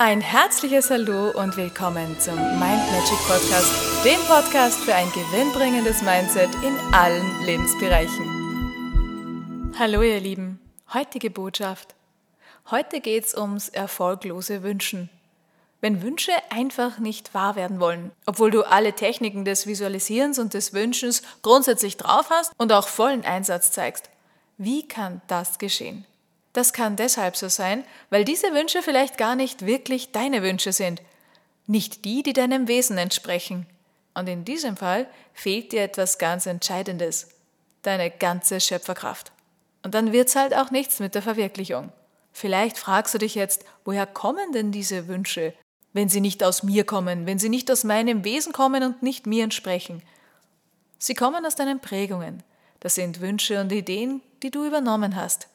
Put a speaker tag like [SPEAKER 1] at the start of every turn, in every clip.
[SPEAKER 1] Ein herzliches Hallo und willkommen zum Mind Magic Podcast, dem Podcast für ein gewinnbringendes Mindset in allen Lebensbereichen. Hallo ihr Lieben, heutige Botschaft. Heute geht es ums erfolglose Wünschen. Wenn Wünsche einfach nicht wahr werden wollen, obwohl du alle Techniken des Visualisierens und des Wünschens grundsätzlich drauf hast und auch vollen Einsatz zeigst, wie kann das geschehen? Das kann deshalb so sein, weil diese Wünsche vielleicht gar nicht wirklich deine Wünsche sind, nicht die, die deinem Wesen entsprechen. Und in diesem Fall fehlt dir etwas ganz Entscheidendes, deine ganze Schöpferkraft. Und dann wird's halt auch nichts mit der Verwirklichung. Vielleicht fragst du dich jetzt, woher kommen denn diese Wünsche, wenn sie nicht aus mir kommen, wenn sie nicht aus meinem Wesen kommen und nicht mir entsprechen? Sie kommen aus deinen Prägungen. Das sind Wünsche und Ideen, die du übernommen hast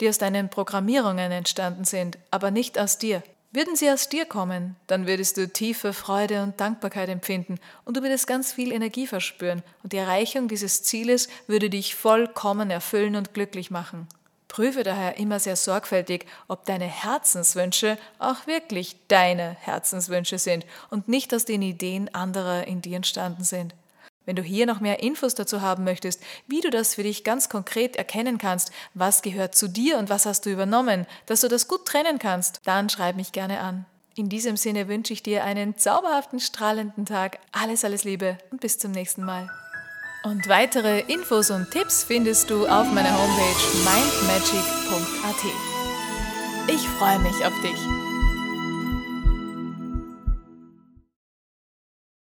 [SPEAKER 1] die aus deinen Programmierungen entstanden sind, aber nicht aus dir. Würden sie aus dir kommen, dann würdest du tiefe Freude und Dankbarkeit empfinden und du würdest ganz viel Energie verspüren und die Erreichung dieses Zieles würde dich vollkommen erfüllen und glücklich machen. Prüfe daher immer sehr sorgfältig, ob deine Herzenswünsche auch wirklich deine Herzenswünsche sind und nicht aus den Ideen anderer in dir entstanden sind. Wenn du hier noch mehr Infos dazu haben möchtest, wie du das für dich ganz konkret erkennen kannst, was gehört zu dir und was hast du übernommen, dass du das gut trennen kannst, dann schreib mich gerne an. In diesem Sinne wünsche ich dir einen zauberhaften, strahlenden Tag. Alles, alles Liebe und bis zum nächsten Mal. Und weitere Infos und Tipps findest du auf meiner Homepage mindmagic.at. Ich freue mich auf dich.